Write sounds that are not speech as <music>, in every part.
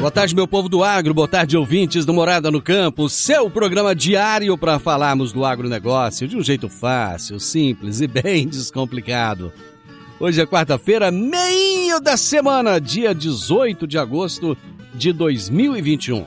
Boa tarde, meu povo do agro, boa tarde, ouvintes do Morada no Campo, seu programa diário para falarmos do agronegócio de um jeito fácil, simples e bem <laughs> descomplicado. Hoje é quarta-feira, meio da semana, dia 18 de agosto de 2021.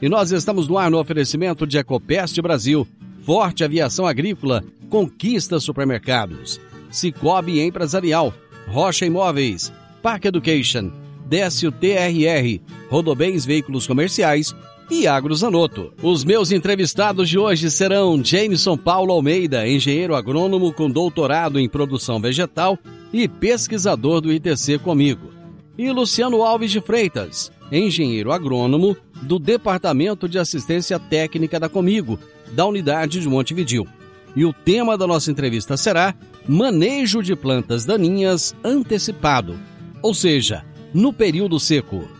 E nós estamos no ar no oferecimento de Ecopest Brasil, Forte Aviação Agrícola, Conquista Supermercados, Cicobi Empresarial, Rocha Imóveis, Park Education, Décio TRR, Rodobens Veículos Comerciais e Agrozanoto. Os meus entrevistados de hoje serão Jameson Paulo Almeida, engenheiro agrônomo com doutorado em produção vegetal e pesquisador do ITC comigo, e Luciano Alves de Freitas, engenheiro agrônomo do Departamento de Assistência Técnica da Comigo, da unidade de Montevidil. E o tema da nossa entrevista será Manejo de plantas daninhas antecipado, ou seja, no período seco.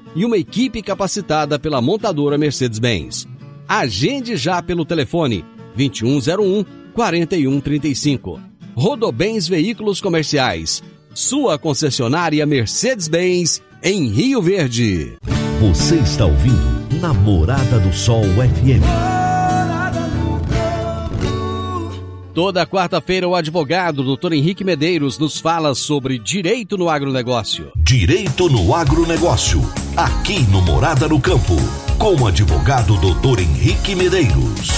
e uma equipe capacitada pela montadora Mercedes-Benz. Agende já pelo telefone 2101 4135. Rodobens Veículos Comerciais. Sua concessionária Mercedes-Benz em Rio Verde. Você está ouvindo Namorada do Sol FM. Toda quarta-feira, o advogado Dr. Henrique Medeiros nos fala sobre direito no agronegócio. Direito no agronegócio. Aqui no Morada no Campo. Com o advogado Dr. Henrique Medeiros.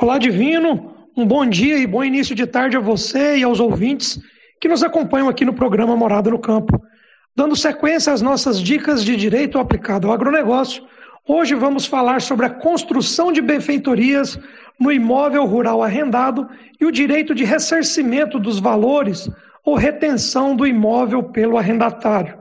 Olá, Divino. Um bom dia e bom início de tarde a você e aos ouvintes que nos acompanham aqui no programa Morada no Campo. Dando sequência às nossas dicas de direito aplicado ao agronegócio, hoje vamos falar sobre a construção de benfeitorias no imóvel rural arrendado e o direito de ressarcimento dos valores ou retenção do imóvel pelo arrendatário.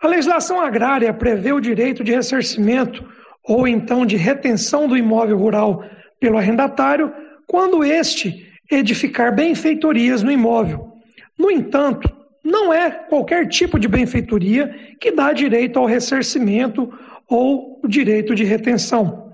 A legislação agrária prevê o direito de ressarcimento ou então de retenção do imóvel rural pelo arrendatário quando este edificar benfeitorias no imóvel. No entanto, não é qualquer tipo de benfeitoria que dá direito ao ressarcimento ou o direito de retenção.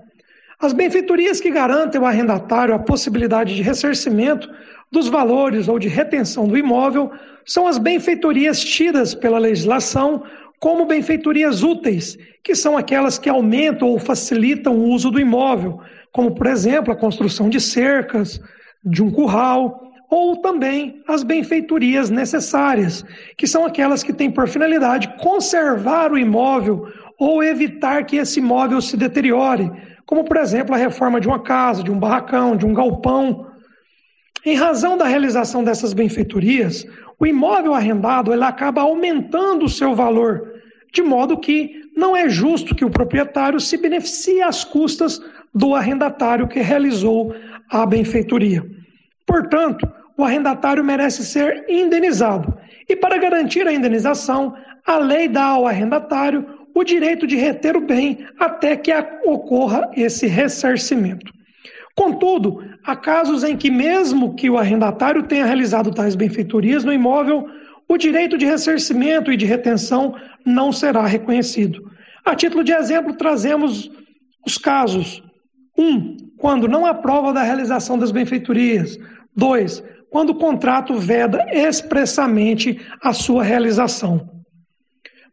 As benfeitorias que garantem ao arrendatário a possibilidade de ressarcimento dos valores ou de retenção do imóvel são as benfeitorias tidas pela legislação como benfeitorias úteis, que são aquelas que aumentam ou facilitam o uso do imóvel, como, por exemplo, a construção de cercas, de um curral, ou também as benfeitorias necessárias, que são aquelas que têm por finalidade conservar o imóvel ou evitar que esse imóvel se deteriore, como por exemplo a reforma de uma casa, de um barracão, de um galpão. Em razão da realização dessas benfeitorias, o imóvel arrendado ele acaba aumentando o seu valor, de modo que não é justo que o proprietário se beneficie às custas do arrendatário que realizou à benfeitoria. Portanto, o arrendatário merece ser indenizado. E para garantir a indenização, a lei dá ao arrendatário o direito de reter o bem até que ocorra esse ressarcimento. Contudo, há casos em que, mesmo que o arrendatário tenha realizado tais benfeitorias no imóvel, o direito de ressarcimento e de retenção não será reconhecido. A título de exemplo, trazemos os casos: 1. Um, quando não há prova da realização das benfeitorias. 2. Quando o contrato veda expressamente a sua realização.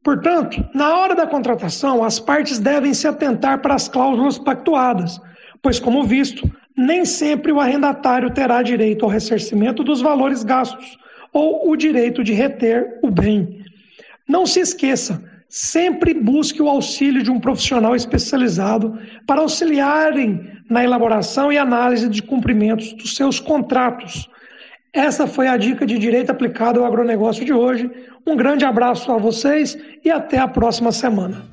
Portanto, na hora da contratação, as partes devem se atentar para as cláusulas pactuadas, pois, como visto, nem sempre o arrendatário terá direito ao ressarcimento dos valores gastos ou o direito de reter o bem. Não se esqueça, sempre busque o auxílio de um profissional especializado para auxiliarem na elaboração e análise de cumprimentos dos seus contratos. Essa foi a dica de direito aplicado ao agronegócio de hoje. Um grande abraço a vocês e até a próxima semana.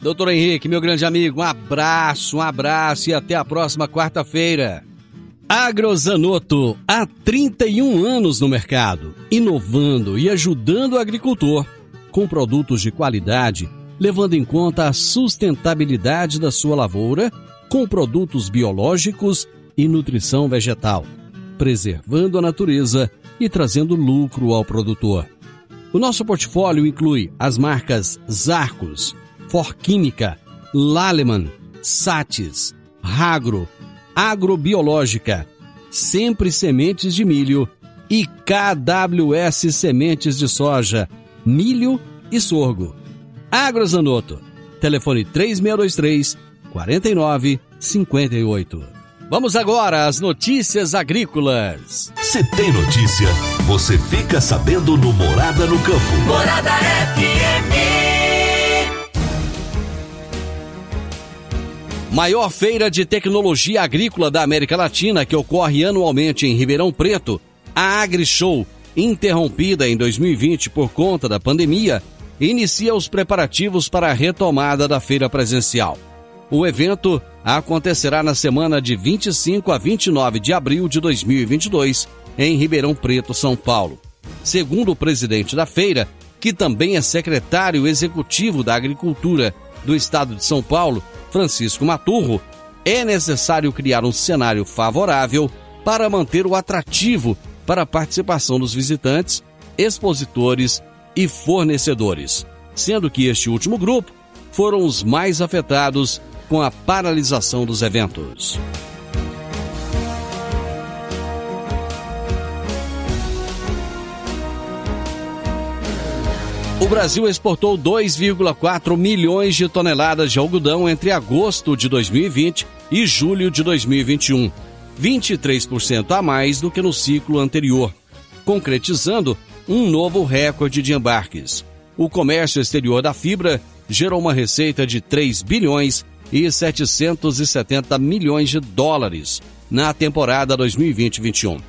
Doutor Henrique, meu grande amigo, um abraço, um abraço e até a próxima quarta-feira. Agrozanoto, há 31 anos no mercado, inovando e ajudando o agricultor com produtos de qualidade, levando em conta a sustentabilidade da sua lavoura, com produtos biológicos e nutrição vegetal, preservando a natureza e trazendo lucro ao produtor. O nosso portfólio inclui as marcas Zarcos, Forquímica, Laleman, Satis, Ragro, Agrobiológica, Sempre Sementes de Milho e KWS Sementes de Soja, Milho e Sorgo. Agrozanoto, telefone 3623 4958. Vamos agora às notícias agrícolas. Se tem notícia, você fica sabendo no Morada no Campo. Morada FM. Maior feira de tecnologia agrícola da América Latina que ocorre anualmente em Ribeirão Preto, a AgriShow, interrompida em 2020 por conta da pandemia, inicia os preparativos para a retomada da feira presencial. O evento acontecerá na semana de 25 a 29 de abril de 2022, em Ribeirão Preto, São Paulo. Segundo o presidente da feira, que também é secretário executivo da Agricultura do Estado de São Paulo, Francisco Maturro, é necessário criar um cenário favorável para manter o atrativo para a participação dos visitantes, expositores e fornecedores, sendo que este último grupo foram os mais afetados com a paralisação dos eventos. O Brasil exportou 2,4 milhões de toneladas de algodão entre agosto de 2020 e julho de 2021, 23% a mais do que no ciclo anterior, concretizando um novo recorde de embarques. O comércio exterior da fibra gerou uma receita de 3 bilhões e 770 milhões de dólares na temporada 2020-21.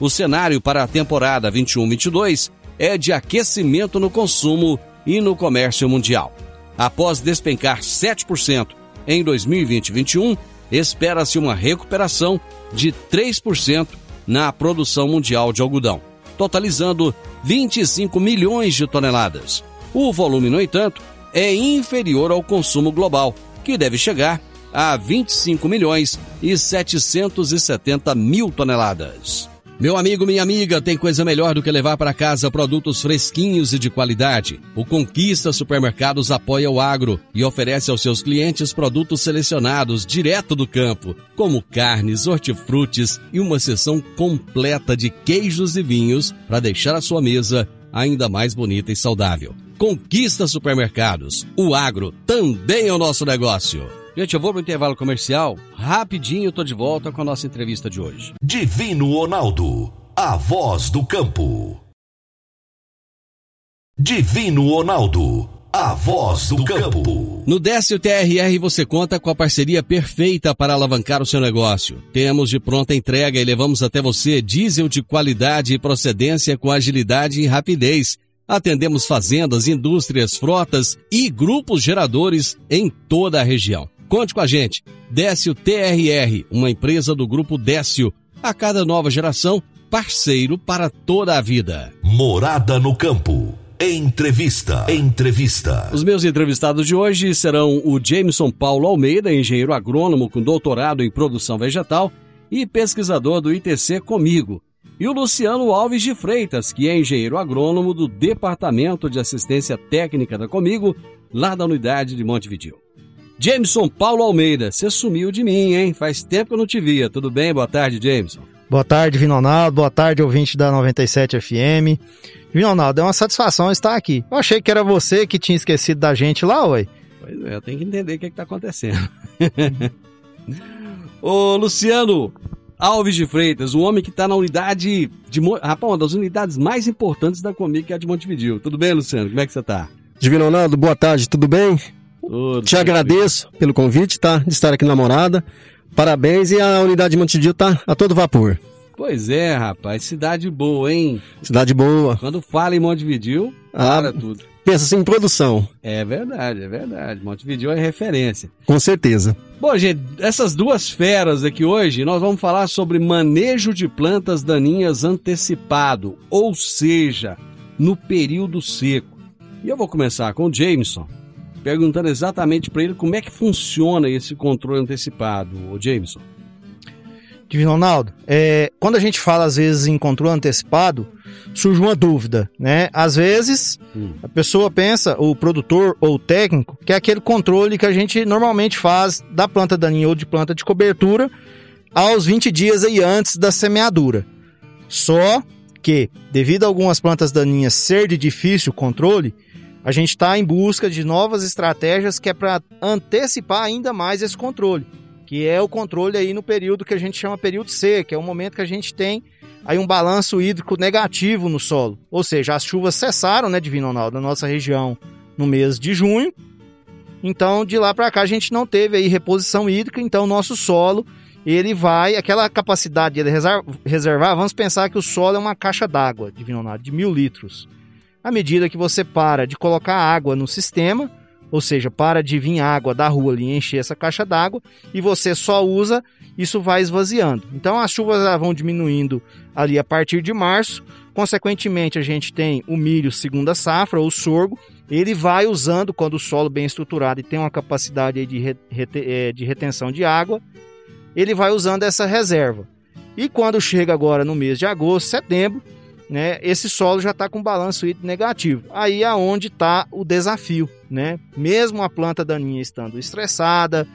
O cenário para a temporada 21-22 é de aquecimento no consumo e no comércio mundial. Após despencar 7% em 2020-21, espera-se uma recuperação de 3% na produção mundial de algodão, totalizando 25 milhões de toneladas. O volume, no entanto, é inferior ao consumo global, que deve chegar a 25 milhões e 770 mil toneladas. Meu amigo, minha amiga, tem coisa melhor do que levar para casa produtos fresquinhos e de qualidade. O Conquista Supermercados apoia o agro e oferece aos seus clientes produtos selecionados direto do campo, como carnes, hortifrutis e uma seção completa de queijos e vinhos para deixar a sua mesa ainda mais bonita e saudável. Conquista Supermercados. O agro também é o nosso negócio. Gente, eu vou para o intervalo comercial. Rapidinho tô de volta com a nossa entrevista de hoje. Divino Ronaldo, a voz do campo. Divino Ronaldo, a voz do campo. No Décio TRR você conta com a parceria perfeita para alavancar o seu negócio. Temos de pronta entrega e levamos até você diesel de qualidade e procedência com agilidade e rapidez. Atendemos fazendas, indústrias, frotas e grupos geradores em toda a região. Conte com a gente. Décio TRR, uma empresa do grupo Décio. A cada nova geração, parceiro para toda a vida. Morada no campo. Entrevista. Entrevista. Os meus entrevistados de hoje serão o Jameson Paulo Almeida, engenheiro agrônomo com doutorado em produção vegetal e pesquisador do ITC Comigo, e o Luciano Alves de Freitas, que é engenheiro agrônomo do Departamento de Assistência Técnica da Comigo, lá da unidade de Montevideo. Jameson Paulo Almeida, você sumiu de mim, hein? Faz tempo que eu não te via. Tudo bem? Boa tarde, Jameson. Boa tarde, Vinonaldo. Boa tarde, ouvinte da 97 FM. Vinonaldo, é uma satisfação estar aqui. Eu achei que era você que tinha esquecido da gente lá, oi. Pois é, eu tenho que entender o que é está acontecendo. <laughs> Ô, Luciano Alves de Freitas, um homem que está na unidade de. Rapaz, uma das unidades mais importantes da Comic, que é a de Montevideo. Tudo bem, Luciano? Como é que você está? Divino Ronaldo, boa tarde, tudo bem? Tudo Te agradeço bem. pelo convite, tá? De estar aqui na morada. Parabéns e a unidade de Montevideo tá a todo vapor. Pois é, rapaz, cidade boa, hein? Cidade boa. Quando fala em Montevideo, ah, para tudo. Pensa assim em produção. É verdade, é verdade. Montevideo é referência. Com certeza. Bom, gente, essas duas feras aqui hoje, nós vamos falar sobre manejo de plantas daninhas antecipado, ou seja, no período seco. E eu vou começar com o Jameson, perguntando exatamente para ele como é que funciona esse controle antecipado, o Jameson. Divino Ronaldo, é, quando a gente fala às vezes em controle antecipado, surge uma dúvida, né? Às vezes hum. a pessoa pensa, o produtor ou o técnico, que é aquele controle que a gente normalmente faz da planta daninha ou de planta de cobertura aos 20 dias aí antes da semeadura. Só que, devido a algumas plantas daninhas ser de difícil controle, a gente está em busca de novas estratégias que é para antecipar ainda mais esse controle, que é o controle aí no período que a gente chama período C, que é o momento que a gente tem aí um balanço hídrico negativo no solo. Ou seja, as chuvas cessaram, né, Divino Ronaldo, na nossa região no mês de junho. Então, de lá para cá a gente não teve aí reposição hídrica, então o nosso solo, ele vai, aquela capacidade de reservar, vamos pensar que o solo é uma caixa d'água, Divino Ronaldo, de mil litros à medida que você para de colocar água no sistema, ou seja, para de vir água da rua ali encher essa caixa d'água e você só usa, isso vai esvaziando. Então as chuvas vão diminuindo ali a partir de março. Consequentemente, a gente tem o milho segunda safra, ou sorgo, ele vai usando quando o solo bem estruturado e tem uma capacidade de, é, de retenção de água, ele vai usando essa reserva. E quando chega agora no mês de agosto, setembro, né, esse solo já está com balanço hídrico negativo. Aí é onde está o desafio, né? Mesmo a planta daninha estando estressada,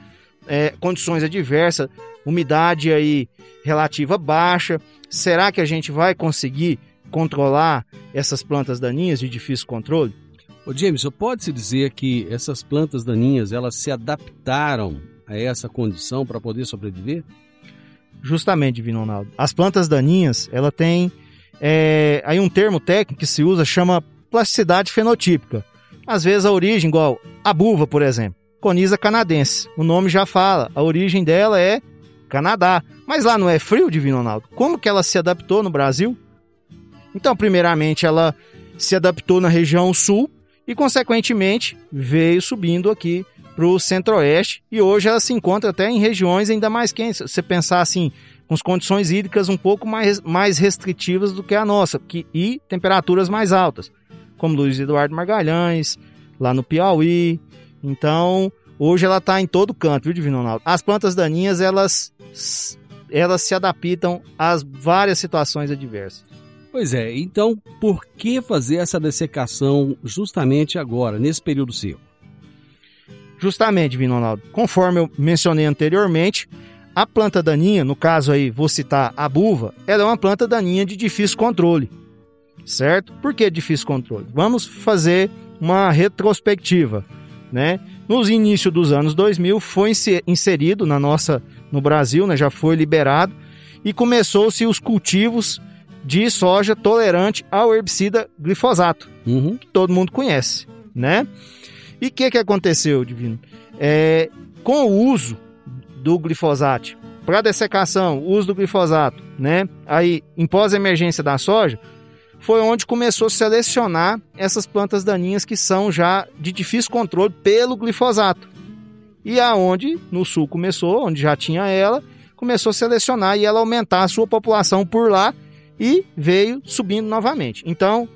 é, condições adversas, umidade aí relativa baixa, será que a gente vai conseguir controlar essas plantas daninhas de difícil controle? Ô James, pode-se dizer que essas plantas daninhas elas se adaptaram a essa condição para poder sobreviver? Justamente, Divino Ronaldo. As plantas daninhas, ela tem é, aí um termo técnico que se usa chama plasticidade fenotípica. Às vezes a origem, igual a buva, por exemplo, Conisa canadense. O nome já fala, a origem dela é Canadá. Mas lá não é frio, Divino Ronaldo? Como que ela se adaptou no Brasil? Então, primeiramente, ela se adaptou na região sul e, consequentemente, veio subindo aqui para o centro-oeste e hoje ela se encontra até em regiões ainda mais quentes. Se você pensar assim, com as condições hídricas um pouco mais, mais restritivas do que a nossa que, e temperaturas mais altas, como Luiz Eduardo Margalhães, lá no Piauí. Então, hoje ela está em todo canto, viu, Divino Ronaldo? As plantas daninhas, elas, elas se adaptam às várias situações adversas. Pois é, então por que fazer essa dessecação justamente agora, nesse período seco? Justamente, Divino Ronaldo, conforme eu mencionei anteriormente, a planta daninha, no caso aí vou citar a buva, ela é uma planta daninha de difícil controle, certo? Por que difícil controle? Vamos fazer uma retrospectiva, né? Nos inícios dos anos 2000 foi inserido na nossa no Brasil, né? Já foi liberado e começou-se os cultivos de soja tolerante ao herbicida glifosato, uhum. que todo mundo conhece, né? E o que, que aconteceu, Divino? É, com o uso do glifosato. Para dessecação, uso do glifosato, né? Aí, em pós-emergência da soja, foi onde começou a selecionar essas plantas daninhas que são já de difícil controle pelo glifosato. E aonde no sul começou, onde já tinha ela, começou a selecionar e ela aumentar a sua população por lá e veio subindo novamente. Então,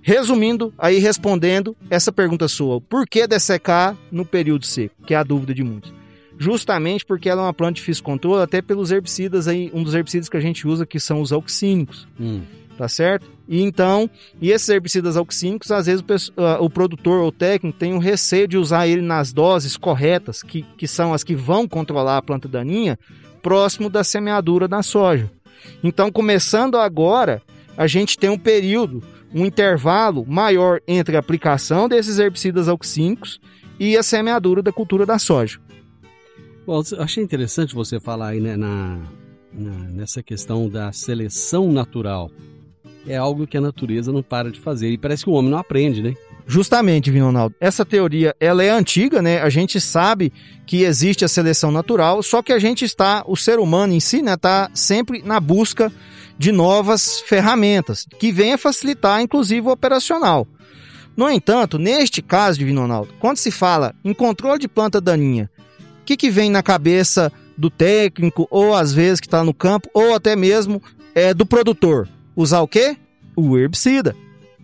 resumindo, aí respondendo essa pergunta sua, por que dessecar no período seco? Que é a dúvida de muitos. Justamente porque ela é uma planta de difícil controle, até pelos herbicidas aí, um dos herbicidas que a gente usa que são os auxínicos. Hum tá certo? E então, e esses herbicidas auxínicos, às vezes o, o, produtor ou técnico tem o receio de usar ele nas doses corretas, que, que são as que vão controlar a planta daninha, próximo da semeadura da soja. Então, começando agora, a gente tem um período, um intervalo maior entre a aplicação desses herbicidas auxínicos e a semeadura da cultura da soja. Bom, achei interessante você falar aí né, na, na, nessa questão da seleção natural é algo que a natureza não para de fazer. E parece que o homem não aprende, né? Justamente, Vinonaldo. Essa teoria, ela é antiga, né? A gente sabe que existe a seleção natural, só que a gente está, o ser humano em si, né, está sempre na busca de novas ferramentas que venham facilitar, inclusive, o operacional. No entanto, neste caso de Vinonaldo, quando se fala em controle de planta daninha, o que, que vem na cabeça do técnico, ou às vezes que está no campo, ou até mesmo é, do produtor? usar o quê? O herbicida.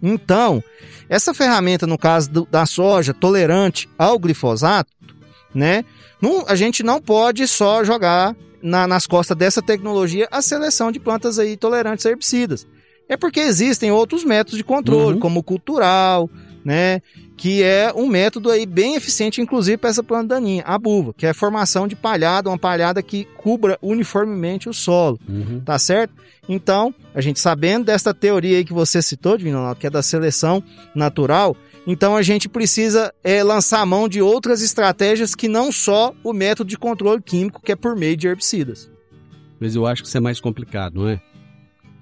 Então, essa ferramenta, no caso do, da soja, tolerante ao glifosato, né? Não, a gente não pode só jogar na, nas costas dessa tecnologia a seleção de plantas aí tolerantes a herbicidas. É porque existem outros métodos de controle, uhum. como o cultural, né? Que é um método aí bem eficiente, inclusive, para essa planta daninha, a buva, que é a formação de palhada, uma palhada que cubra uniformemente o solo, uhum. tá certo? Então, a gente sabendo dessa teoria aí que você citou, Divino Ronaldo, que é da seleção natural, então a gente precisa é, lançar a mão de outras estratégias que não só o método de controle químico, que é por meio de herbicidas. Mas eu acho que isso é mais complicado, não é?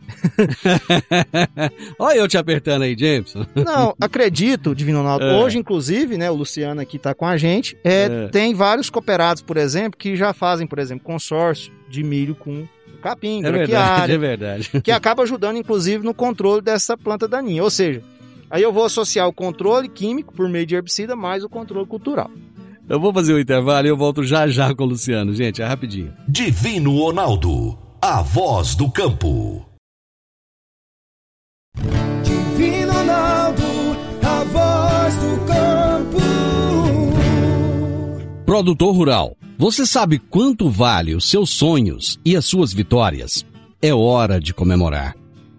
<laughs> Olha eu te apertando aí, Jameson. Não, acredito, Divino Ronaldo. É. Hoje, inclusive, né, o Luciano aqui está com a gente. É, é. Tem vários cooperados, por exemplo, que já fazem, por exemplo, consórcio de milho com capim, é verdade, é verdade. Que acaba ajudando, inclusive, no controle dessa planta daninha. Ou seja, aí eu vou associar o controle químico por meio de herbicida mais o controle cultural. Eu vou fazer o um intervalo e eu volto já já com o Luciano. Gente, é rapidinho. Divino Ronaldo, a voz do campo. Produtor Rural, você sabe quanto vale os seus sonhos e as suas vitórias? É hora de comemorar.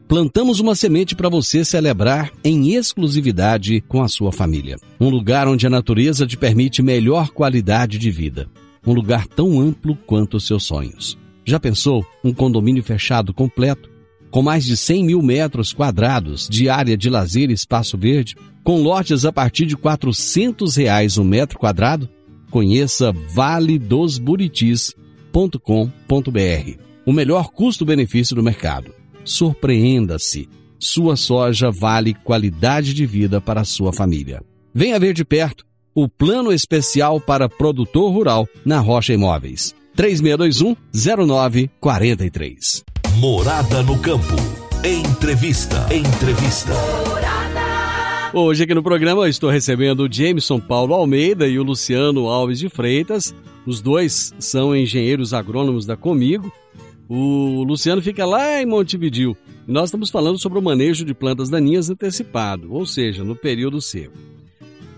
Plantamos uma semente para você celebrar em exclusividade com a sua família. Um lugar onde a natureza te permite melhor qualidade de vida. Um lugar tão amplo quanto os seus sonhos. Já pensou um condomínio fechado completo? com mais de 100 mil metros quadrados de área de lazer e espaço verde, com lotes a partir de 400 reais um metro quadrado? Conheça valedosburitis.com.br. O melhor custo-benefício do mercado. Surpreenda-se. Sua soja vale qualidade de vida para a sua família. Venha ver de perto o plano especial para produtor rural na Rocha Imóveis. 3621 0943. Morada no campo. Entrevista. Entrevista. Hoje aqui no programa estou recebendo o Jameson Paulo Almeida e o Luciano Alves de Freitas. Os dois são engenheiros agrônomos da Comigo. O Luciano fica lá em Montevidil. E nós estamos falando sobre o manejo de plantas daninhas antecipado, ou seja, no período seco.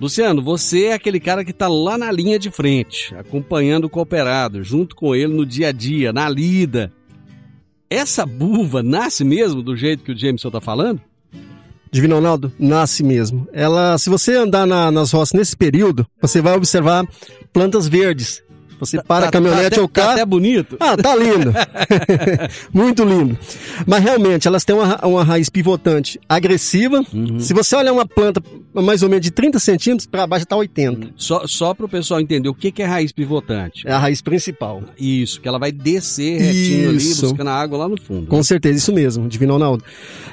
Luciano, você é aquele cara que está lá na linha de frente, acompanhando o cooperado, junto com ele no dia a dia, na lida, essa buva nasce mesmo do jeito que o Jameson está falando? Divino Ronaldo, nasce mesmo. Ela, se você andar na, nas roças nesse período, você vai observar plantas verdes, você tá, para tá, a caminhonete tá ou carro. Tá até bonito. Ah, tá lindo. <laughs> <laughs> Muito lindo. Mas realmente, elas têm uma, uma raiz pivotante agressiva. Uhum. Se você olhar uma planta mais ou menos de 30 centímetros, para baixo está 80. Uhum. Só, só para o pessoal entender, o que, que é raiz pivotante? É a raiz principal. Isso, que ela vai descer retinho isso. ali, buscando a água lá no fundo. Com né? certeza, isso mesmo, Divino Ronaldo.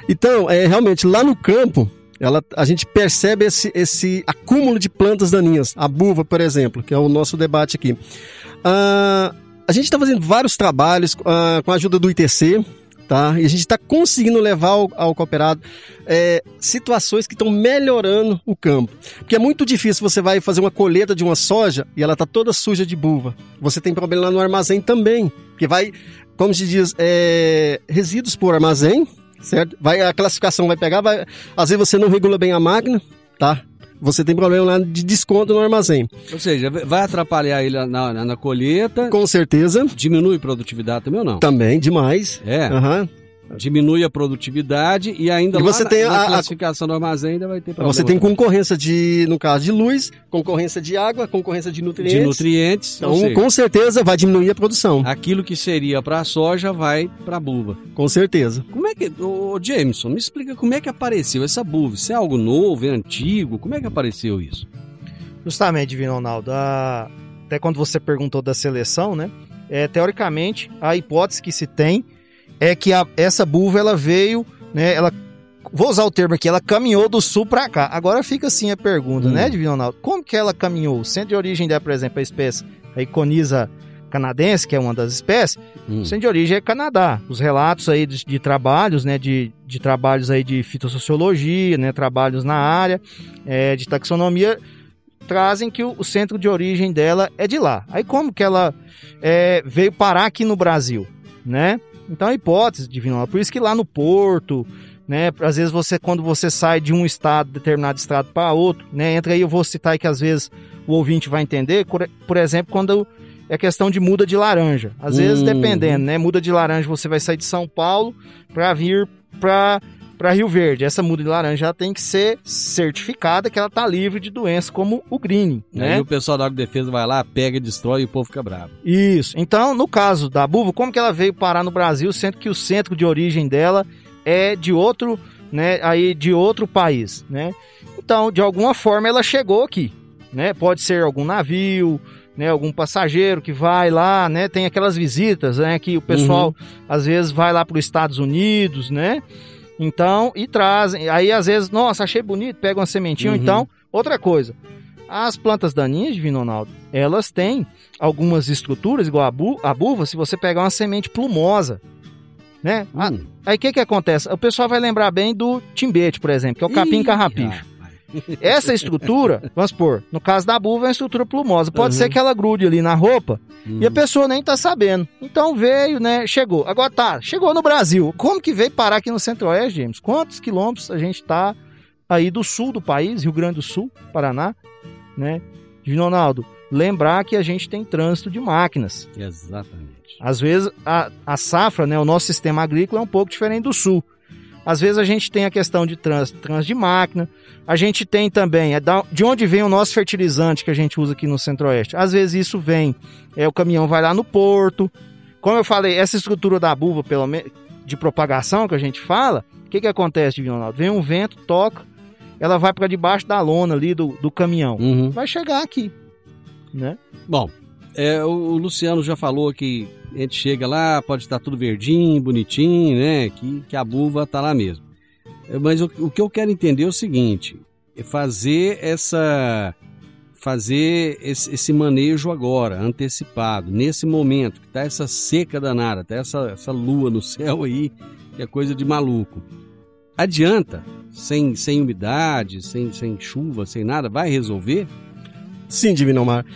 Então, é, realmente, lá no campo, ela, a gente percebe esse, esse acúmulo de plantas daninhas. A buva, por exemplo, que é o nosso debate aqui. Uh, a gente está fazendo vários trabalhos uh, com a ajuda do ITC, tá? E a gente está conseguindo levar ao, ao cooperado é, situações que estão melhorando o campo. Porque é muito difícil você vai fazer uma colheita de uma soja e ela está toda suja de buva. Você tem problema lá no armazém também, porque vai, como se diz, é, resíduos por armazém, certo? Vai, a classificação vai pegar, vai, às vezes você não regula bem a máquina, tá? Você tem problema lá de desconto no armazém. Ou seja, vai atrapalhar ele na, na, na colheita. Com certeza. Diminui a produtividade também ou não? Também, demais. É. Aham. Diminui a produtividade e ainda E você tem na a- classificação do armazém ainda vai ter problema. Você tem concorrência de, no caso de luz, concorrência de água, concorrência de nutrientes. de nutrientes. Então, seja, com certeza vai diminuir a produção. aquilo que seria para a soja vai para a buva. Com certeza. Como é que, ô Jameson, me explica como é que apareceu essa buva? Isso é algo novo, é antigo? Como é que apareceu isso? Justamente, Divino Ronaldo, a- até quando você perguntou da seleção, né? É, teoricamente, a hipótese que se tem é que a- essa buva ela veio, né? Ela, vou usar o termo aqui, ela caminhou do sul para cá. Agora fica assim a pergunta, Hum. né, Divino Ronaldo? Como que ela caminhou? O centro de origem dela, por exemplo, a espécie a iconiza canadense, que é uma das espécies, Hum. o centro de origem é Canadá. Os relatos aí de, de trabalhos, né, de, de trabalhos aí de fitossociologia, né, trabalhos na área, é, de taxonomia, trazem que o, o centro de origem dela é de lá. Aí como que ela é, veio parar aqui no Brasil, né? Então a hipótese, Divino, Ronaldo, por isso que lá no Porto, né, às vezes você, quando você sai de um estado, determinado estado para outro, né, entra aí, eu vou citar aí que às vezes o ouvinte vai entender, por, exemplo, quando é questão de muda de laranja. Às vezes, Uhum. dependendo, né? Muda de laranja, você vai sair de São Paulo para vir para para Rio Verde. Essa muda de laranja tem que ser certificada que ela tá livre de doença, como o greening, né? Aí o pessoal da Agrodefesa vai lá, pega, destrói e o povo fica bravo. Isso. Então, no caso da buva, como que ela veio parar no Brasil, sendo que o centro de origem dela é de outro, né, aí de outro país, né? Então, de alguma forma ela chegou aqui, né? Pode ser algum navio, né, algum passageiro que vai lá, né? Tem aquelas visitas, né, que o pessoal às vezes vai lá para os Estados Unidos, né? Então, e trazem. Aí às vezes, nossa, achei bonito, pega uma sementinha. Uhum. Então, outra coisa. As plantas daninhas, Divino Ronaldo, elas têm algumas estruturas, igual a, bu a buva, se você pegar uma semente plumosa, né? Ah, Hum. Aí o que que acontece? O pessoal vai lembrar bem do timbete, por exemplo, que é o capim carrapicho. Essa estrutura, vamos supor, no caso da buva é uma estrutura plumosa. Pode Uhum. ser que ela grude ali na roupa Hum. e a pessoa nem tá sabendo. Então veio, né? Chegou. Agora tá, chegou no Brasil. Como que veio parar aqui no Centro-Oeste, James? Quantos quilômetros a gente tá aí do sul do país, Rio Grande do Sul, Paraná, né? Ronaldo, lembrar que a gente tem trânsito de máquinas. Exatamente. Às vezes a, a safra, né, o nosso sistema agrícola é um pouco diferente do sul. Às vezes a gente tem a questão de trânsito, trânsito de máquina. A gente tem também, é de onde vem o nosso fertilizante que a gente usa aqui no Centro-Oeste. Às vezes isso vem, é o caminhão vai lá no porto. Como eu falei, essa estrutura da buva, pelo menos de propagação que a gente fala, o que que acontece, Divino Ronaldo? Vem um vento, toca, ela vai para debaixo da lona ali do, do caminhão. Uhum. Vai chegar aqui, né? Bom, é, o Luciano já falou que a gente chega lá, pode estar tudo verdinho, bonitinho, né? Que, que a buva tá lá mesmo. É, Mas o, o que eu quero entender é o seguinte: é fazer essa. fazer esse, esse manejo agora, antecipado, nesse momento, que tá essa seca danada, tá essa, essa lua no <laughs> céu aí, que é coisa de maluco. Adianta, sem, sem umidade, sem, sem chuva, sem nada, vai resolver? Sim, Divino Omar.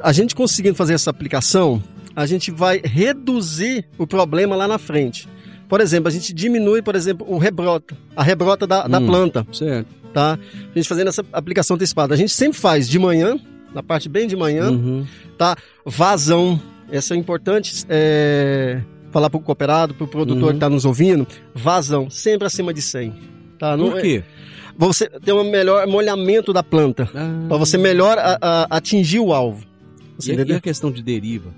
A gente conseguindo fazer essa aplicação, a gente vai reduzir o problema lá na frente. Por exemplo, a gente diminui, por exemplo, o rebrota, a rebrota da, da Hum. planta, Certo. tá? A gente fazendo essa aplicação antecipada. A gente sempre faz de manhã, na parte bem de manhã, Uhum. vazão. Essa é importante é, falar para o cooperado, para o produtor Uhum. que está nos ouvindo. Vazão, sempre acima de 100. Tá? Não Por é- quê? Você tem um melhor molhamento da planta. Ah. Para você melhor a- a- atingir o alvo. Você E, e a questão de deriva?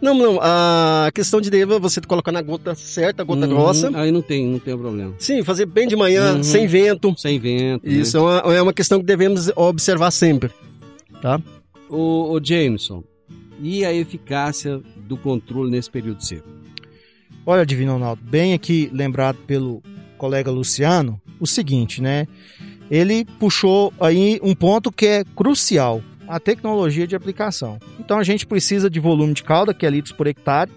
Não, não. A questão de deriva você colocar na gota certa, a gota Uhum, grossa. Aí não tem, não tem problema. Sim, fazer bem de manhã, Uhum. sem vento. Sem vento. Isso é uma, é uma questão que devemos observar sempre. Tá? Né? O, o Jameson, e a eficácia do controle nesse período seco? Olha, Divino Ronaldo, bem aqui lembrado pelo colega Luciano, o seguinte, né? Ele puxou aí um ponto que é crucial, a tecnologia de aplicação. Então a gente precisa de volume de calda, que é litros por hectare,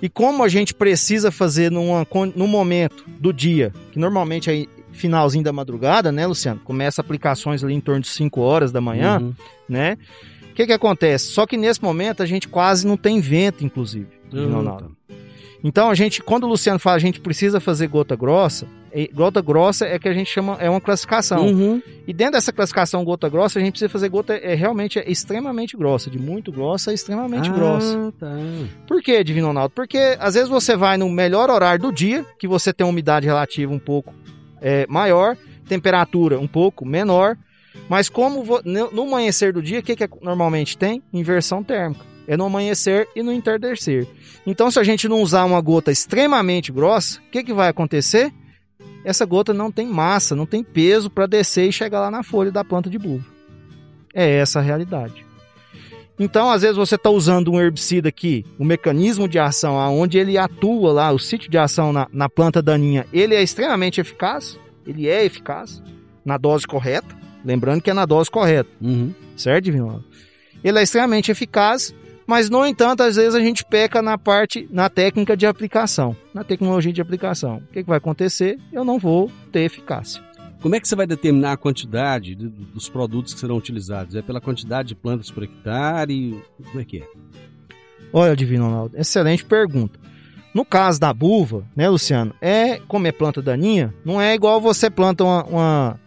E como a gente precisa fazer numa, num momento do dia, que normalmente é finalzinho da madrugada, né, Luciano? Começa aplicações ali em torno de 5 horas da manhã, Uhum. né? O que que acontece? Só que nesse momento a gente quase não tem vento, inclusive, Uhum. Então a gente, quando o Luciano fala a gente precisa fazer gota grossa, gota grossa é que a gente chama, é uma classificação. Uhum. E dentro dessa classificação gota grossa, a gente precisa fazer gota é realmente é extremamente grossa, de muito grossa a extremamente grossa. Ah, tá. Por que, Divino Ronaldo? Porque às vezes você vai no melhor horário do dia, que você tem uma umidade relativa um pouco é, maior, temperatura um pouco menor, mas como no no amanhecer do dia, o que, que normalmente tem? Inversão térmica. É no amanhecer e no entardecer. Então, se a gente não usar uma gota extremamente grossa, o que, que vai acontecer? Essa gota não tem massa, não tem peso para descer e chegar lá na folha da planta de bulbo. É essa a realidade. Então, às vezes você está usando um herbicida aqui, o mecanismo de ação, aonde ele atua lá, o sítio de ação na, na planta daninha, ele é extremamente eficaz, ele é eficaz, na dose correta, lembrando que é na dose correta, Uhum. certo, Divino? Ele é extremamente eficaz, mas, no entanto, às vezes a gente peca na parte, na técnica de aplicação, na tecnologia de aplicação. O que, que vai acontecer? Eu não vou ter eficácia. Como é que você vai determinar a quantidade de- dos produtos que serão utilizados? É pela quantidade de plantas por hectare? Como é que é? Olha, Divino Ronaldo, excelente pergunta. No caso da buva, né, Luciano, é como é planta daninha, não é igual você planta uma, uma,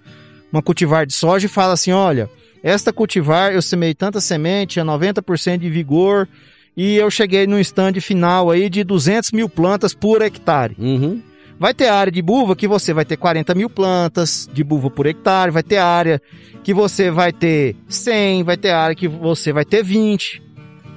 uma cultivar de soja e fala assim: olha, esta cultivar eu semei tanta semente, é 90% de vigor, e eu cheguei no stand final aí de 200 mil plantas por hectare. Uhum. Vai ter área de buva que você vai ter 40 mil plantas de buva por hectare, vai ter área que você vai ter 100, vai ter área que você vai ter 20,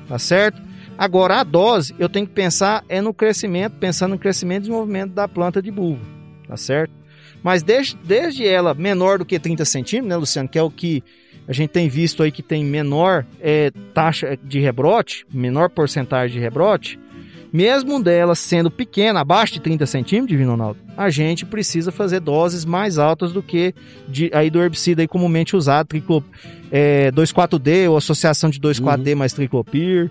tá certo? Agora, a dose, eu tenho que pensar é no crescimento, pensando no crescimento e desenvolvimento da planta de buva, tá certo? Mas desde, desde ela menor do que 30 centímetros, né, Luciano, que é o que a gente tem visto aí que tem menor é, taxa de rebrote, menor porcentagem de rebrote, mesmo dela sendo pequena, abaixo de 30 centímetros, Divino Ronaldo, a gente precisa fazer doses mais altas do que de, aí do herbicida aí comumente usado, triclo, é, 2,4-D ou associação de 2,4-D mais triclopir.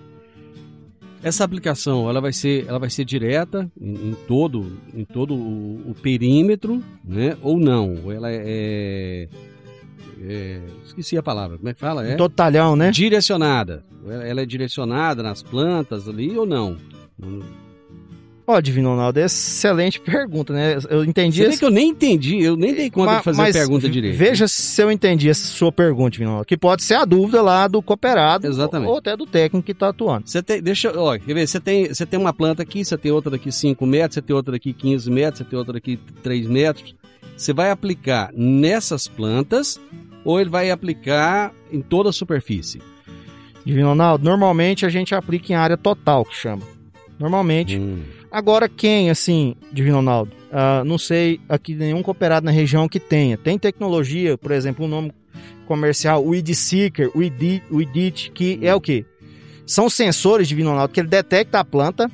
Essa aplicação, ela vai ser, ela vai ser direta em, em todo, em todo o, o perímetro, né? Ou não? Ela é, é- esqueci a palavra. Como é que fala? É Todo talhão, né? direcionada. Ela, ela é direcionada nas plantas ali ou não? Ó, Divino Ronaldo, excelente pergunta, né? Eu entendi Você esse- que eu nem entendi, eu nem dei conta Ma- de fazer mas a pergunta direito. Veja se eu entendi essa sua pergunta, Divino Ronaldo, que pode ser a dúvida lá do cooperado Exatamente. ou até do técnico que está atuando. Você tem, deixa, ó, quer ver? Você tem, você tem uma planta aqui, você tem outra daqui 5 metros, você tem outra daqui 15 metros, você tem outra daqui 3 metros. Você vai aplicar nessas plantas ou ele vai aplicar em toda a superfície? Divino Ronaldo, normalmente a gente aplica em área total, que chama. Normalmente. Hum. Agora, quem, assim, Divino Ronaldo, ah, não sei aqui nenhum cooperado na região que tenha. Tem tecnologia, por exemplo, o nome comercial, o Weed Seeker, o Weed, o Weedit, que é o quê? São sensores, Divino Ronaldo, que ele detecta a planta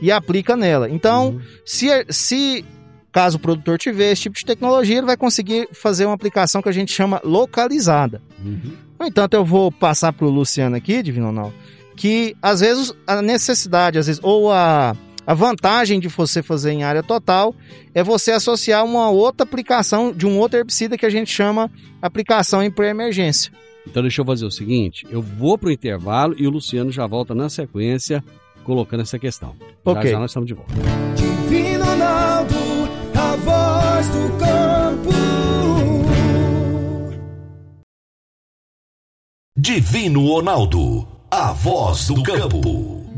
e aplica nela. Então, Uhum. se, se caso o produtor tiver esse tipo de tecnologia, ele vai conseguir fazer uma aplicação que a gente chama localizada. Uhum. No entanto, eu vou passar para o Luciano aqui, Divino Ronaldo, que às vezes a necessidade, às vezes, ou a, a vantagem de você fazer em área total é você associar uma outra aplicação de um outro herbicida que a gente chama aplicação em pré-emergência. Então deixa eu fazer o seguinte, eu vou pro intervalo e o Luciano já volta na sequência colocando essa questão. Já, Ok. já nós estamos de volta. Divino Ronaldo, a voz do campo. Divino Ronaldo, a voz do campo.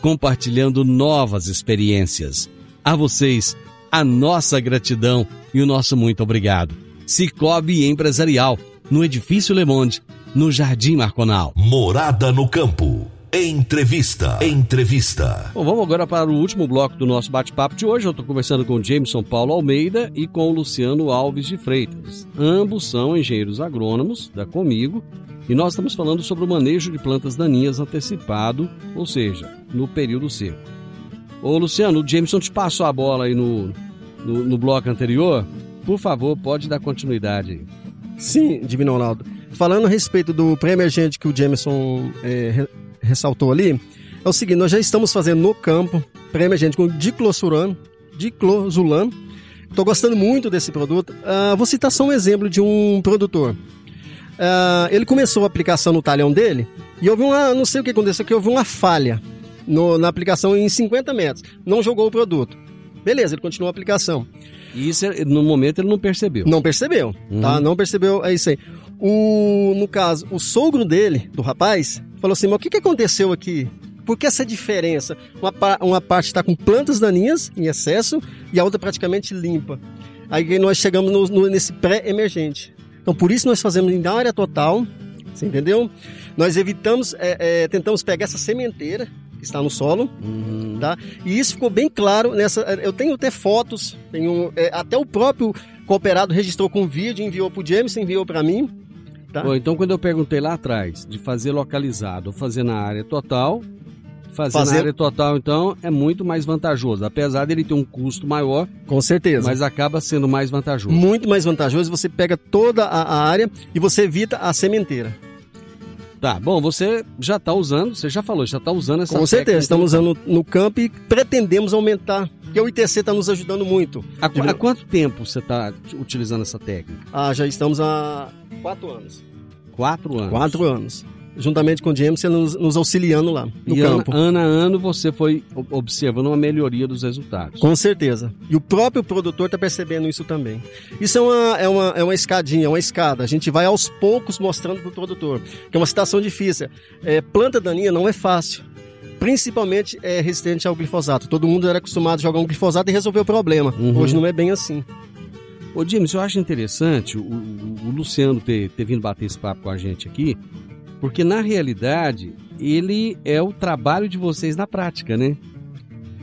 compartilhando novas experiências. A vocês, a nossa gratidão e o nosso muito obrigado. Cicobi Empresarial, no Edifício Le Monde, no Jardim Marconal. Morada no campo. Entrevista. Entrevista. Bom, vamos agora para o último bloco do nosso bate-papo de hoje. Eu estou conversando com o Jameson Paulo Almeida e com o Luciano Alves de Freitas. Ambos são engenheiros agrônomos da Comigo e nós estamos falando sobre o manejo de plantas daninhas antecipado, ou seja, no período seco. Ô Luciano, o Jameson te passou a bola aí no, no, no bloco anterior. Por favor, pode dar continuidade aí. Sim, Divino Ronaldo. Falando a respeito do pré-emergente que o Jameson é, ressaltou ali, é o seguinte, nós já estamos fazendo no campo pré-emergente com diclosurano, diclosulano. Estou gostando muito desse produto. Uh, vou citar só um exemplo de um produtor. Uh, ele começou a aplicação no talhão dele e houve uma, não sei o que aconteceu, que houve uma falha no, na aplicação em 50 metros. Não jogou o produto. Beleza, ele continuou a aplicação. E isso, no momento, ele não percebeu. Não percebeu, uhum. tá? Não percebeu, é isso aí. O, no caso, o sogro dele, do rapaz, falou assim, mas o que, que aconteceu aqui? Por que essa diferença? Uma, uma parte está com plantas daninhas em excesso e a outra praticamente limpa. Aí nós chegamos no, no, nesse pré-emergente. Então, por isso nós fazemos em área total, você entendeu? Nós evitamos, é, é, tentamos pegar essa sementeira que está no solo, uhum. tá? E isso ficou bem claro nessa. Eu tenho até fotos, tenho é, até o próprio cooperado registrou com vídeo, enviou para o James, enviou para mim. Tá? Bom, então quando eu perguntei lá atrás de fazer localizado ou fazer na área total, fazer, fazer, na área total então é muito mais vantajoso, apesar dele ter um custo maior. Com certeza. Mas acaba sendo mais vantajoso. Muito mais vantajoso, você pega toda a, a área e você evita a sementeira. Tá, bom, você já está usando, você já falou, já está usando essa Com certeza, estamos usando no campo e pretendemos aumentar, porque o ITC está nos ajudando muito. Há, há quanto tempo você está utilizando essa técnica? Ah, já estamos há quatro anos. Quatro anos? Quatro anos juntamente com o James, nos, nos auxiliando lá no e campo. Ano, ano a ano você foi observando uma melhoria dos resultados. Com certeza. E o próprio produtor está percebendo isso também. Isso é uma, é, uma, é uma escadinha, é uma escada. A gente vai aos poucos mostrando para o produtor, que é uma situação difícil. É, planta daninha não é fácil principalmente é resistente ao glifosato. Todo mundo era acostumado a jogar um glifosato e resolver o problema. Uhum. Hoje não é bem assim. Ô, James, eu acho interessante o, o, Luciano ter, ter vindo bater esse papo com a gente aqui, porque na realidade, ele é o trabalho de vocês na prática, né?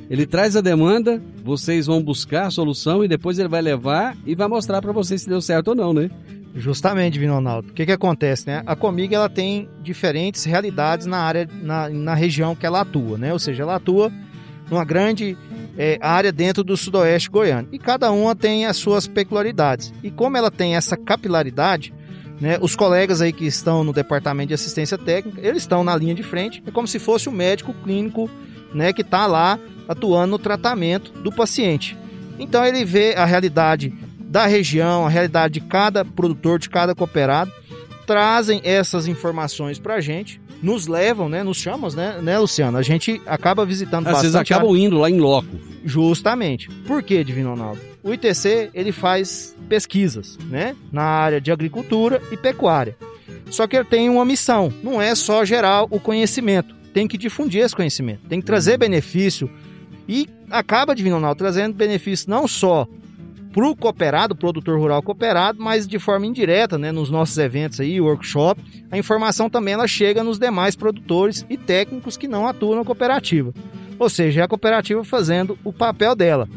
Ele traz a demanda, vocês vão buscar a solução e depois ele vai levar e vai mostrar para vocês se deu certo ou não, né? Justamente, Vino Ronaldo. O que, que acontece, né? A Comigo ela tem diferentes realidades na área, na, na região que ela atua, né? Ou seja, ela atua numa grande é, área dentro do sudoeste goiano. E cada uma tem as suas peculiaridades. E como ela tem essa capilaridade, né? Os colegas aí que estão no departamento de assistência técnica, eles estão na linha de frente, é como se fosse o um médico clínico né, que está lá atuando no tratamento do paciente. Então ele vê a realidade da região, a realidade de cada produtor, de cada cooperado, trazem essas informações para a gente, nos levam, né, nos chamam, né, né, Luciano? A gente acaba visitando Às bastante. Vocês acabam indo lá em loco. Justamente. Por que, Divino Ronaldo? O ITC, ele faz pesquisas, né, na área de agricultura e pecuária. Só que ele tem uma missão, não é só gerar o conhecimento, tem que difundir esse conhecimento, tem que trazer benefício e acaba, Divino Ronaldo, trazendo benefício não só para o cooperado, produtor rural cooperado, mas de forma indireta, né, nos nossos eventos aí, workshop, a informação também ela chega nos demais produtores e técnicos que não atuam na cooperativa. Ou seja, é a cooperativa fazendo o papel dela.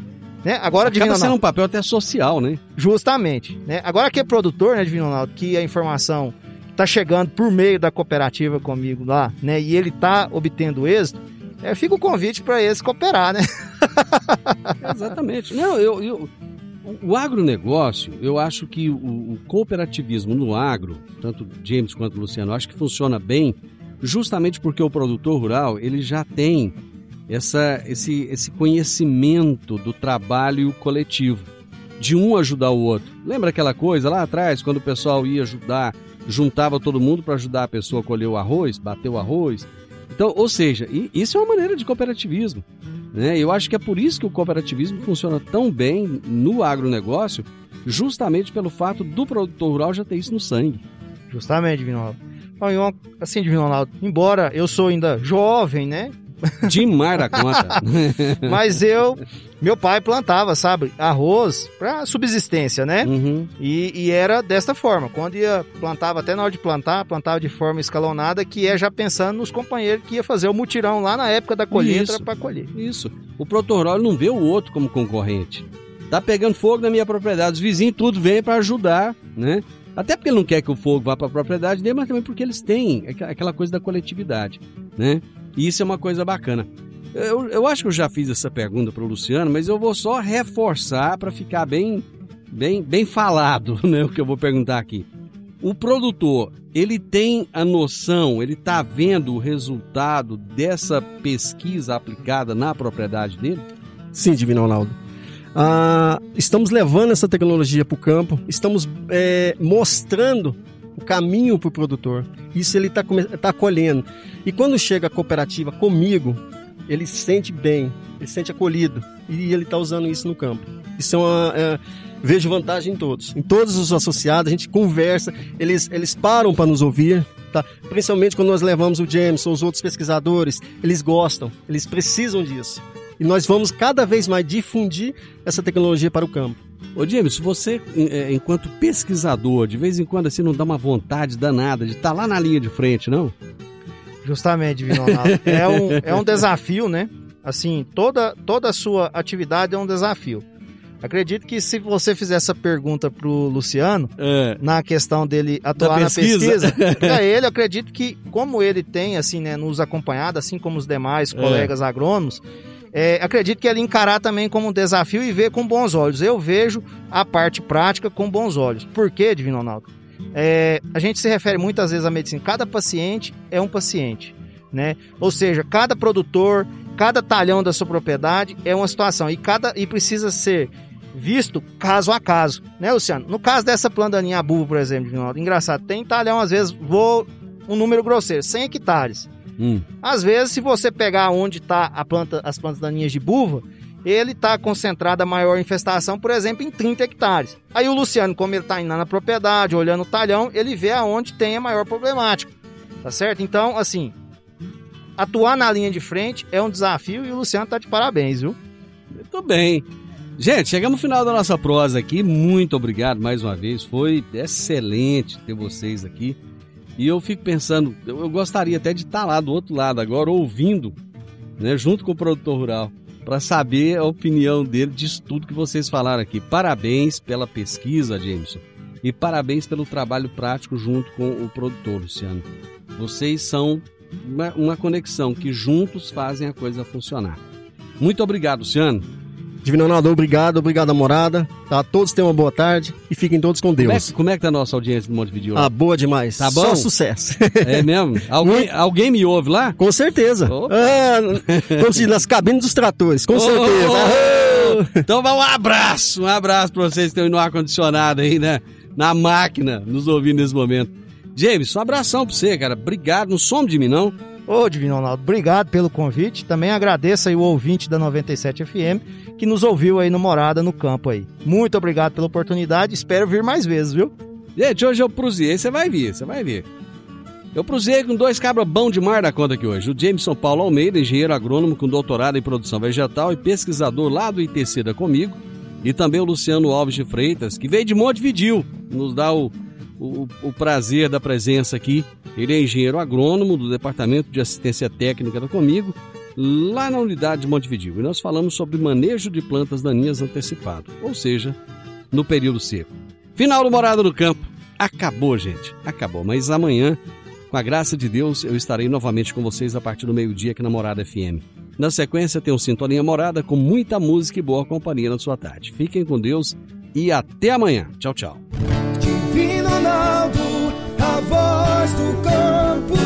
Né? Agora, Acaba Divino sendo um papel até social, né? Justamente. Né? Agora que é produtor, né, Divino Ronaldo, que a informação está chegando por meio da cooperativa comigo lá, né, e ele está obtendo êxito, é, fica o convite para eles cooperar, né? <laughs> Exatamente. Não, eu, eu, o agronegócio, eu acho que o, o, cooperativismo no agro, tanto James quanto Luciano, acho que funciona bem, justamente porque o produtor rural ele já tem essa, esse, esse conhecimento do trabalho coletivo, de um ajudar o outro. Lembra aquela coisa lá atrás, quando o pessoal ia ajudar, juntava todo mundo para ajudar a pessoa a colher o arroz, bater o arroz? Então, ou seja, isso é uma maneira de cooperativismo. Né? Eu acho que é por isso que o cooperativismo funciona tão bem no agronegócio, justamente pelo fato do produtor rural já ter isso no sangue. Justamente, Divino Ronaldo. Assim, Divino Ronaldo, embora eu sou ainda jovem, né? Demais da conta. <laughs> Mas eu, meu pai plantava, sabe, arroz para subsistência, né? Uhum. E, e era desta forma. Quando ia plantava, até na hora de plantar, plantava de forma escalonada, que é já pensando nos companheiros que ia fazer o mutirão lá na época da colheita para colher. Isso. O produtor não vê o outro como concorrente. Tá pegando fogo na minha propriedade. Os vizinhos tudo vêm para ajudar, né? Até porque ele não quer que o fogo vá para a propriedade dele, mas também porque eles têm aqu- aquela coisa da coletividade, né? E isso é uma coisa bacana. Eu, eu acho que eu já fiz essa pergunta para o Luciano, mas eu vou só reforçar para ficar bem, bem, bem falado, <laughs> né? O que eu vou perguntar aqui. O produtor, ele tem a noção, ele está vendo o resultado dessa pesquisa aplicada na propriedade dele? Sim, Divino Ronaldo. Ah, estamos levando essa tecnologia para o campo, estamos é, mostrando caminho para o produtor. Isso ele está tá colhendo. E quando chega a cooperativa comigo, ele se sente bem, ele se sente acolhido e ele está usando isso no campo. Isso é uma. é, vejo vantagem em todos. Em todos os associados, a gente conversa, eles, eles param para nos ouvir. Tá? Principalmente quando nós levamos o Jameson, os outros pesquisadores, eles gostam, eles precisam disso. E nós vamos cada vez mais difundir essa tecnologia para o campo. Ô James, você, é, enquanto pesquisador, de vez em quando assim não dá uma vontade danada de estar lá na linha de frente, não? Justamente, Divino Ronaldo. <laughs> É um, é um desafio, né? Assim, toda, toda a sua atividade é um desafio. Acredito que se você fizer essa pergunta pro Luciano, É. na questão dele atuar na pesquisa. pesquisa, <laughs> para ele, eu acredito que, como ele tem, assim, né, nos acompanhado, assim como os demais É. colegas agrônomos, é, acredito que ele encarar também como um desafio e ver com bons olhos. Eu vejo a parte prática com bons olhos. Por quê, Divino Ronaldo? É, a gente se refere muitas vezes à medicina. Cada paciente é um paciente, né? Ou seja, cada produtor, cada talhão da sua propriedade é uma situação e cada e precisa ser visto caso a caso, né, Luciano? No caso dessa planta daninha abuba, por exemplo, Divino Ronaldo, engraçado, tem talhão às vezes vou um número grosseiro, 100 hectares. Hum. Às vezes, se você pegar onde está a planta, as plantas daninhas de buva, ele está concentrada a maior infestação, por exemplo, em 30 hectares. Aí o Luciano, como ele está indo na propriedade, olhando o talhão, ele vê aonde tem a maior problemática. Tá certo? Então, assim, atuar na linha de frente é um desafio e o Luciano tá de parabéns, viu? Muito bem. Gente, chegamos no final da nossa prosa aqui. Muito obrigado mais uma vez. Foi excelente ter vocês aqui. E eu fico pensando, eu, eu gostaria até de estar lá do outro lado agora, ouvindo, né, junto com o produtor rural, para saber a opinião dele disso tudo que vocês falaram aqui. Parabéns pela pesquisa, Jameson. E parabéns pelo trabalho prático junto com o produtor, Luciano. Vocês são uma, uma conexão que juntos fazem a coisa funcionar. Muito obrigado, Luciano. Divino Ronaldo, obrigado, obrigado, morada. Tá? Todos tenham uma boa tarde e fiquem todos com Como é, Deus. como é que tá a nossa audiência no Montevideo? Ah, boa demais. Tá bom? Só sucesso. <laughs> É mesmo? Alguém, alguém me ouve lá? Com certeza. Opa. Ah, como se diz, nas cabines dos tratores, com certeza. Oh! Então vai um abraço, um abraço pra vocês que estão aí no ar-condicionado aí, né? Na máquina, nos ouvindo nesse momento. James, um abração pra você, cara. Obrigado, não some de mim, não. Ô, Divino Ronaldo, obrigado pelo convite. Também agradeço aí o ouvinte da 97 FM que nos ouviu aí no Morada, no campo aí. Muito obrigado pela oportunidade. Espero vir mais vezes, viu? Gente, hoje eu prusiei, você vai ver, você vai ver. Eu prusiei com dois cabras bom demais da conta aqui hoje. O Jameson Paulo Almeida, engenheiro agrônomo com doutorado em produção vegetal e pesquisador lá do ITC da Comigo. E também o Luciano Alves de Freitas, que veio de Montevidil, nos dá o, o, o prazer da presença aqui. Ele é engenheiro agrônomo do Departamento de Assistência Técnica da Comigo, lá na unidade de Montevidil. E nós falamos sobre manejo de plantas daninhas antecipado, ou seja, no período seco. Final do Morada no Campo. Acabou, gente. Acabou. Mas amanhã, com a graça de Deus, eu estarei novamente com vocês a partir do meio-dia aqui na Morada FM. Na sequência, tem o Sintonia Morada com muita música e boa companhia na sua tarde. Fiquem com Deus e até amanhã. Tchau, tchau. Divino Ronaldo, a voz do campo.